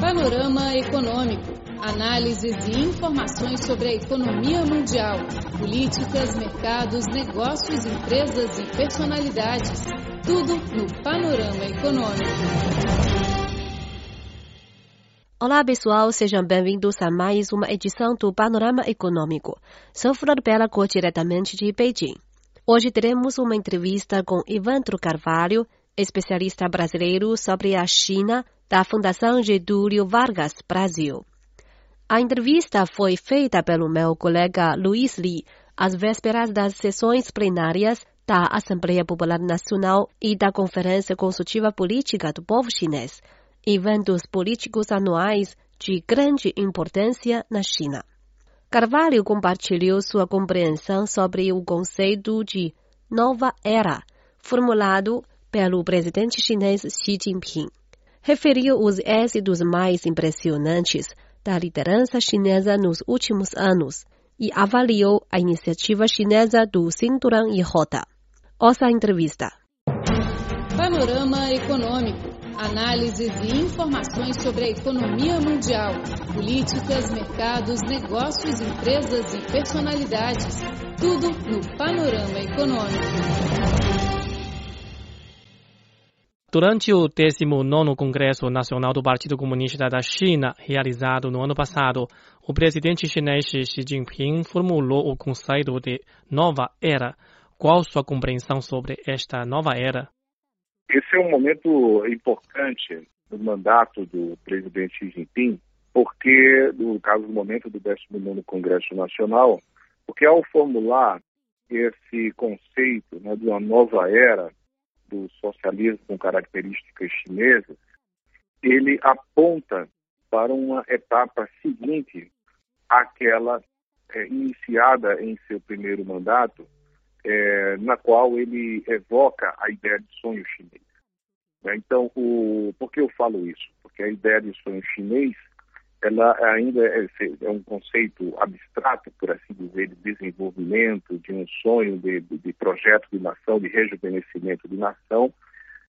Panorama Econômico. Análises e informações sobre a economia mundial, políticas, mercados, negócios, empresas e personalidades. Tudo no Panorama Econômico. Olá pessoal, sejam bem-vindos a mais uma edição do Panorama Econômico. Sou Flor Bela, diretamente de Beijing. Hoje teremos uma entrevista com Ivandro Carvalho, especialista brasileiro sobre a China, da Fundação Getúlio Vargas Brasil. A entrevista foi feita pelo meu colega Luiz Li às vésperas das sessões plenárias da Assembleia Popular Nacional e da Conferência Consultiva Política do Povo Chinês, eventos políticos anuais de grande importância na China. Carvalho compartilhou sua compreensão sobre o conceito de nova era, formulado pelo presidente chinês Xi Jinping referiu os êxitos mais impressionantes da liderança chinesa nos últimos anos e avaliou a iniciativa chinesa do Cinturão e Rota. Ouça a entrevista. Panorama Econômico. Análises e informações sobre a economia mundial, políticas, mercados, negócios, empresas e personalidades. Tudo no Panorama Econômico. Durante o 19 Congresso Nacional do Partido Comunista da China, realizado no ano passado, o presidente chinês Xi Jinping formulou o conceito de nova era. Qual sua compreensão sobre esta nova era? Esse é um momento importante no mandato do presidente Xi Jinping, porque, no caso do momento do 19 Congresso Nacional, porque ao formular esse conceito né, de uma nova era, do socialismo com características chinesas, ele aponta para uma etapa seguinte àquela é, iniciada em seu primeiro mandato, é, na qual ele evoca a ideia de sonho chinês. Né? Então, o, por que eu falo isso? Porque a ideia de sonho chinês ela ainda é, é, um conceito abstrato, por assim dizer, de desenvolvimento, de um sonho de, de, de, projeto de nação, de rejuvenescimento de nação,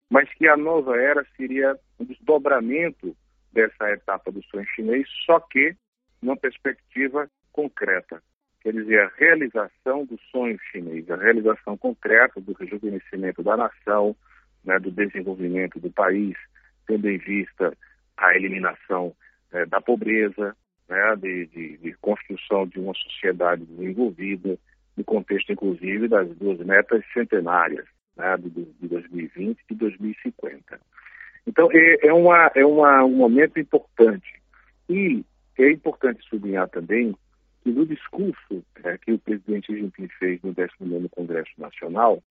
mas que a nova era seria um desdobramento dessa etapa do sonho chinês, só que numa perspectiva concreta. Quer dizer, a realização do sonho chinês, a realização concreta do rejuvenescimento da nação, né, do desenvolvimento do país, tendo em vista a eliminação é, da pobreza, né, de, de, de, construção de uma sociedade desenvolvida, no contexto, inclusive, das duas metas centenárias, né, de, de 2020 e 2050. Então, é, é, uma, é uma, um momento importante. E é importante sublinhar também que no discurso é, que o presidente Jinping fez no 19º Congresso Nacional,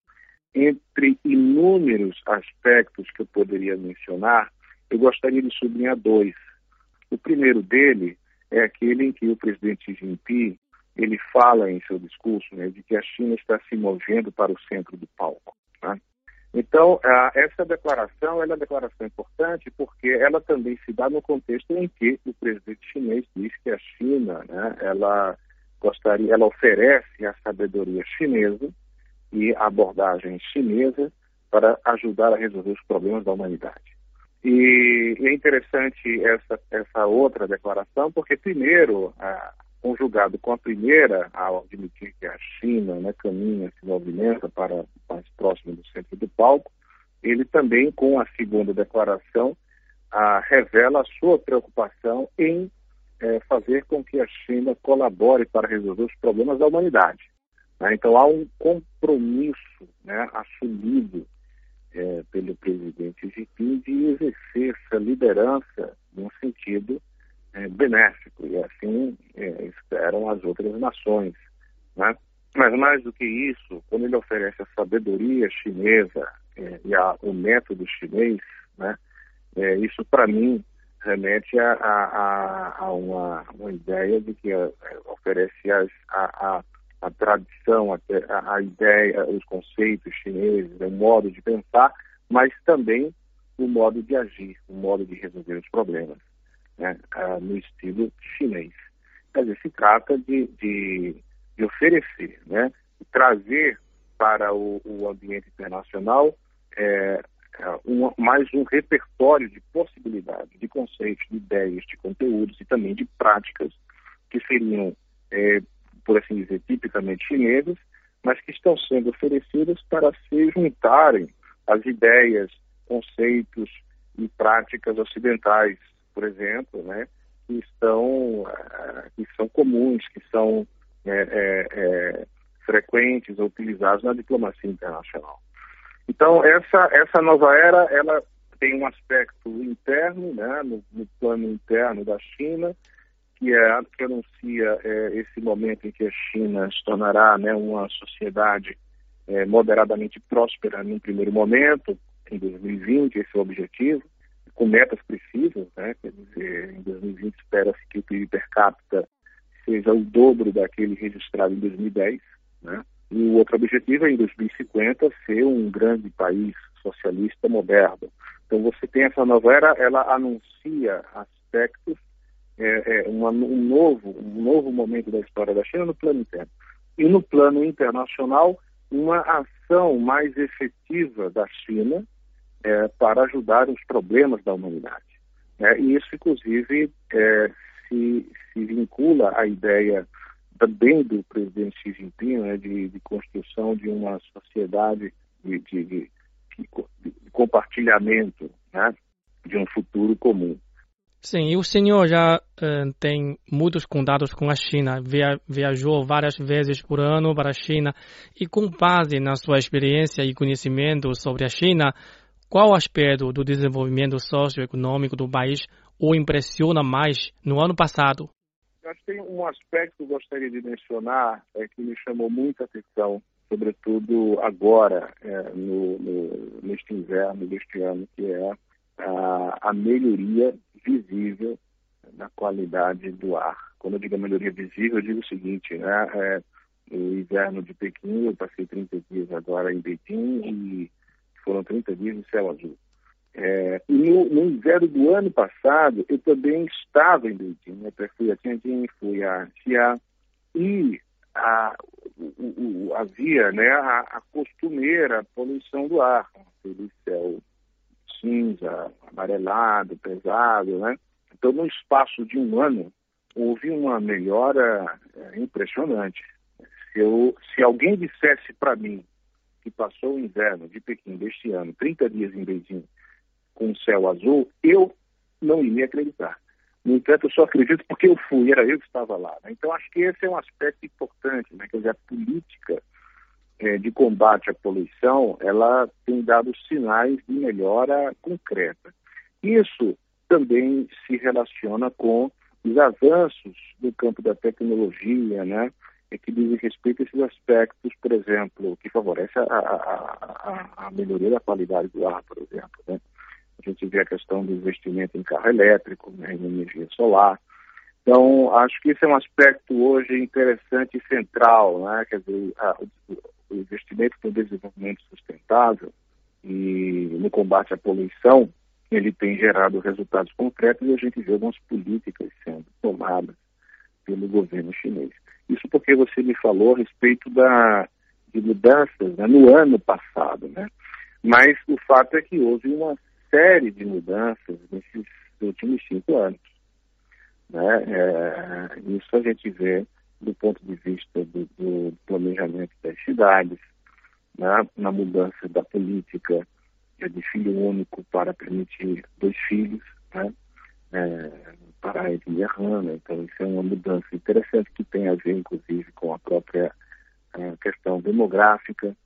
entre inúmeros aspectos que eu poderia mencionar, eu gostaria de sublinhar dois. O primeiro dele é aquele em que o presidente Xi Jinping ele fala em seu discurso né, de que a China está se movendo para o centro do palco. Né? Então, essa declaração é uma declaração importante porque ela também se dá no contexto em que o presidente chinês diz que a China, né, ela gostaria, ela oferece a sabedoria chinesa e a abordagem chinesa para ajudar a resolver os problemas da humanidade. E, é interessante essa, essa outra declaração, porque, primeiro, conjugado com a primeira, ao admitir que a China né, caminha, se movimenta para mais próximo do centro do palco, ele também, com a segunda declaração, a, revela a sua preocupação em é, fazer com que a China colabore para resolver os problemas da humanidade. Né? Então, há um compromisso né, assumido é, pelo presidente Jinping de essa liderança num sentido é, benéfico, e assim é, esperam as outras nações. Né? Mas mais do que isso, quando ele oferece a sabedoria chinesa é, e a, o método chinês, né, é, isso para mim remete a, a, a uma, uma, ideia de que é, oferece as, a, a tradição, a, a, ideia, os conceitos chineses, o modo de pensar, mas também o modo de agir, o modo de resolver os problemas, né, ah, no estilo chinês. Quer dizer, se trata de, de, de oferecer, né, trazer para o, o ambiente internacional é, um, mais um repertório de possibilidades, de conceitos, de ideias, de conteúdos e também de práticas que seriam, é, por assim dizer, tipicamente chinesas, mas que estão sendo oferecidas para se juntarem às ideias, conceitos e práticas ocidentais, por exemplo, né, que estão uh, que são comuns, que são é, é, é, frequentes ou utilizados na diplomacia internacional. Então essa essa nova era ela tem um aspecto interno, né, no, no plano interno da China, que é que anuncia é, esse momento em que a China se tornará né, uma sociedade é, moderadamente próspera num primeiro momento, em 2020, esse é o objetivo, com metas precisas, né? Quer dizer, em 2020 espera-se que o PIB per capita seja o dobro daquele registrado em 2010, né? E o outro objetivo é, em 2050, ser um grande país socialista moderno. Então, você tem essa nova era, ela anuncia aspectos, é, é, uma, um, novo, um novo momento da história da China no plano interno. E no plano internacional, uma ação mais efetiva da China é, para ajudar os problemas da humanidade. É, e isso, inclusive, é, se, se, vincula à ideia também do presidente Xi Jinping né, de, de, construção de uma sociedade de, de, de compartilhamento né, de um futuro comum. Sim, e o senhor já uh, tem muitos contatos com a China, Via, viajou várias vezes por ano para a China e com base na sua experiência e conhecimento sobre a China, qual aspecto do desenvolvimento socioeconômico do país o impressiona mais no ano passado? Acho que tem um aspecto que eu gostaria de mencionar é, que me chamou muita atenção, sobretudo agora, é, no, no, neste inverno deste ano, que é a, a melhoria visível na qualidade do ar. Quando eu digo melhoria visível, eu digo o seguinte, né? É, no inverno de Pequim, eu passei 30 dias agora em Beijing e foram 30 dias de céu azul. É, e no, no, inverno do ano passado, eu também estava em Beijing, né? fui a Tianjin, fui a Xia, e a, o, o, havia né, a, a, costumeira poluição do ar, aquele céu cinza, amarelado, pesado, né? Então, no espaço de um ano, houve uma melhora é, impressionante. Eu, se alguém dissesse para mim que passou o inverno de Pequim deste ano, 30 dias em Beijing, com céu azul, eu não iria acreditar. No entanto, eu só acredito porque eu fui, era eu que estava lá. Né? Então, acho que esse é um aspecto importante, né? quer dizer, a política é, de combate à poluição, ela tem dado sinais de melhora concreta. Isso também se relaciona com os avanços no campo da tecnologia, né? É que diz respeito a esses aspectos, por exemplo, que favorece a, a, a, a melhoria da qualidade do ar, por exemplo. Né? A gente vê a questão do investimento em carro elétrico, né, em energia solar. Então, acho que esse é um aspecto hoje interessante e central, né? quer dizer, o investimento no desenvolvimento sustentável e no combate à poluição, ele tem gerado resultados concretos e a gente vê algumas políticas sendo tomadas pelo governo chinês. Isso porque você me falou a respeito da, de mudanças né, no ano passado, né? Mas o fato é que houve uma série de mudanças nesses últimos cinco anos. Né? É, isso a gente vê do ponto de vista do, do planejamento das cidades, né? na mudança da política de filho único para permitir dois filhos, né? É, para a etnia rana. Então, isso é uma mudança interessante que tem a ver, inclusive, com a própria a questão demográfica,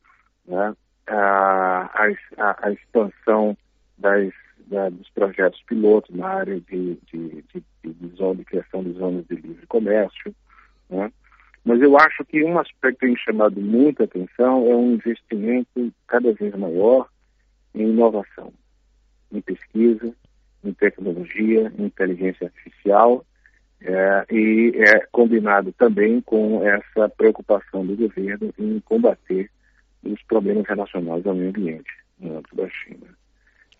né? a, a, a expansão das, da, dos projetos pilotos na área de, de, de, de, zona, de criação de zonas de livre comércio. Né? Mas eu acho que um aspecto que tem chamado muita atenção é um investimento cada vez maior em inovação, em pesquisa, em tecnologia, em inteligência artificial, é, e é combinado também com essa preocupação do governo em combater os problemas relacionados ao meio ambiente no âmbito da China.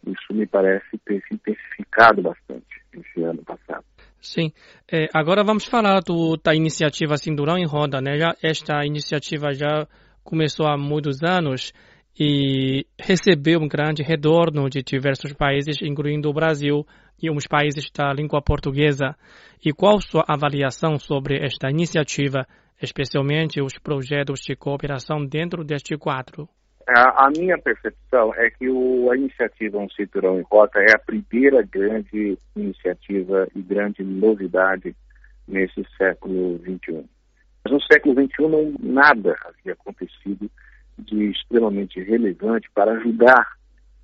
Isso me parece ter se intensificado bastante esse ano passado. Sim. É, agora vamos falar do, da iniciativa Cinturão em Roda. Né? Já, esta iniciativa já começou há muitos anos e recebeu um grande retorno de diversos países, incluindo o Brasil e uns países da língua portuguesa. E qual sua avaliação sobre esta iniciativa, especialmente os projetos de cooperação dentro deste quadro? A, a minha percepção é que o, a iniciativa Um Cinturão em Rota é a primeira grande iniciativa e grande novidade nesse século XXI. Mas no século XXI não, nada havia acontecido de extremamente relevante para ajudar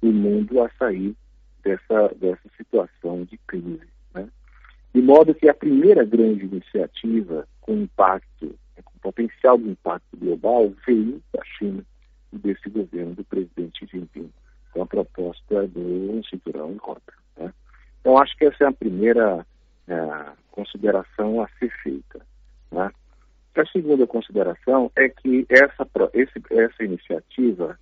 o mundo a sair dessa, dessa situação de crise. Né? De modo que a primeira grande iniciativa com impacto, com potencial de impacto global, veio da China e desse governo do presidente Xi Jinping, com a proposta do cinturão em rota. Né? Então, acho que essa é a primeira é, consideração a ser feita. Segunda consideração é que essa, esse, essa iniciativa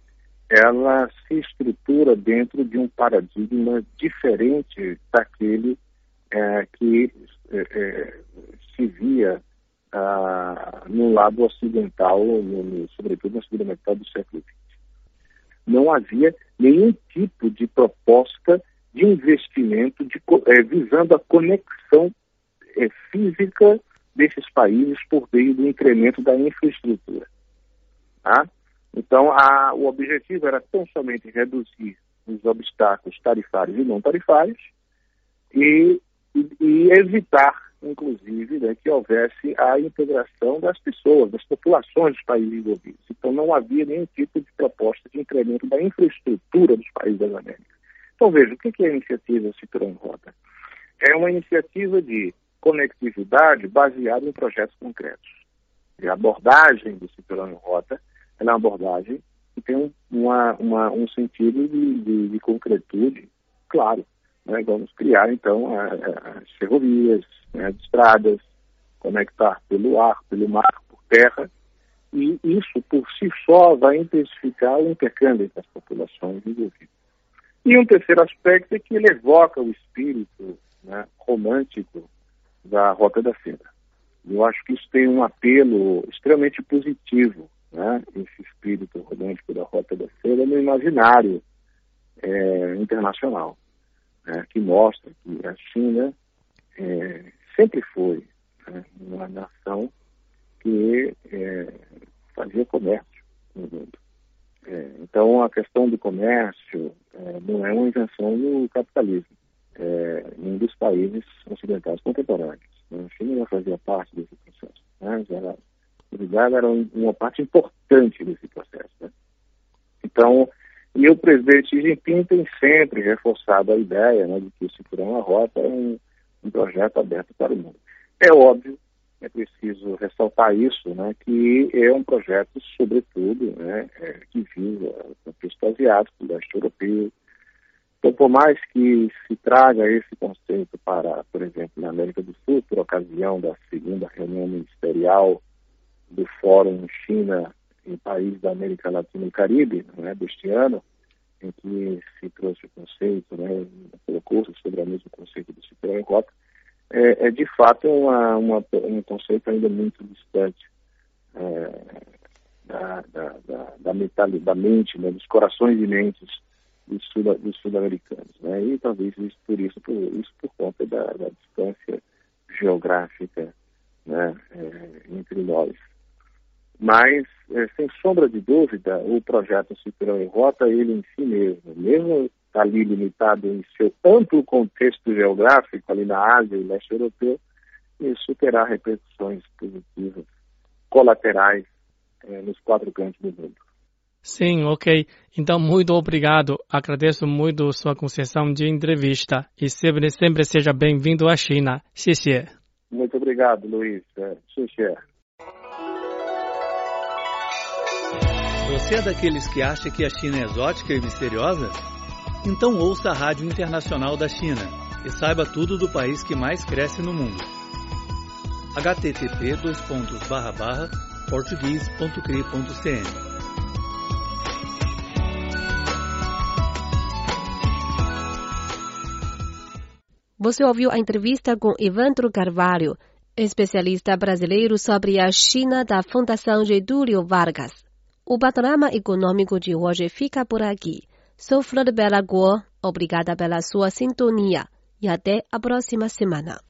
ela se estrutura dentro de um paradigma diferente daquele é, que é, é, se via ah, no lado ocidental, no, sobretudo na segunda metade do século XX. Não havia nenhum tipo de proposta de investimento de, é, visando a conexão é, física desses países por meio do incremento da infraestrutura. Tá? Então, a, o objetivo era tão somente reduzir os obstáculos tarifários e não tarifários e, e, e evitar, inclusive, né, que houvesse a integração das pessoas, das populações dos países envolvidos. Então, não havia nenhum tipo de proposta de incremento da infraestrutura dos países das Américas. Então, veja, o que é a iniciativa Cinturão Rota? É uma iniciativa de conectividade baseada em projetos concretos. E a abordagem do em Rota é uma abordagem que tem um, uma, uma, um sentido de, de, de concretude claro. Né? Vamos criar, então, as ferrovias, né, as estradas, conectar pelo ar, pelo mar, por terra, e isso por si só vai intensificar o intercâmbio entre as populações envolvidas. E um terceiro aspecto é que ele evoca o espírito né, romântico da Rota da Seda. Eu acho que isso tem um apelo extremamente positivo, né? esse espírito romântico da Rota da Seda no imaginário é, internacional, né? que mostra que a China é, sempre foi né? uma nação que é, fazia comércio no mundo. É, então, a questão do comércio é, não é uma invenção do capitalismo é, em um dos países ocidentais contemporâneos. Né? A China já fazia parte desse processo. Né? Era, já era uma parte importante desse processo. Né? Então, e o presidente Xi Jinping tem sempre reforçado a ideia né, de que o Cinturão a Rota é um, um projeto aberto para o mundo. É óbvio é preciso ressaltar isso, né, que é um projeto, sobretudo, né, é, que visa o contexto asiático, o leste europeu, então, por mais que se traga esse conceito para, por exemplo, na América do Sul, por ocasião da segunda reunião ministerial do Fórum China em países da América Latina e Caribe, né, deste ano, em que se trouxe o conceito, né, colocou-se sobre o mesmo conceito do em Rota, é, é, de fato uma, uma, um conceito ainda muito distante é, da, da, da, da, da mente, né, dos corações e mentes dos, sul, dos sul-americanos. Né? E talvez isso por isso, por, isso por conta da, da distância geográfica né, é, entre nós. Mas, é, sem sombra de dúvida, o projeto Cinturão em Rota, ele em si mesmo, mesmo ali limitado em seu amplo contexto geográfico, ali na Ásia e leste europeu, isso terá repercussões positivas, colaterais, é, nos quatro cantos do mundo. Sim, ok. Então, muito obrigado. Agradeço muito sua concessão de entrevista e sempre, sempre seja bem-vindo à China. Xie Muito obrigado, Luiz. Xie Você é daqueles que acha que a China é exótica e misteriosa? Então ouça a Rádio Internacional da China e saiba tudo do país que mais cresce no mundo. http Você ouviu a entrevista com Evandro Carvalho, especialista brasileiro sobre a China da Fundação Getúlio Vargas. O panorama econômico de hoje fica por aqui. Sou Flor Bela Guo, obrigada pela sua sintonia e até a próxima semana.